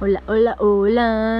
Hola, hola, hola.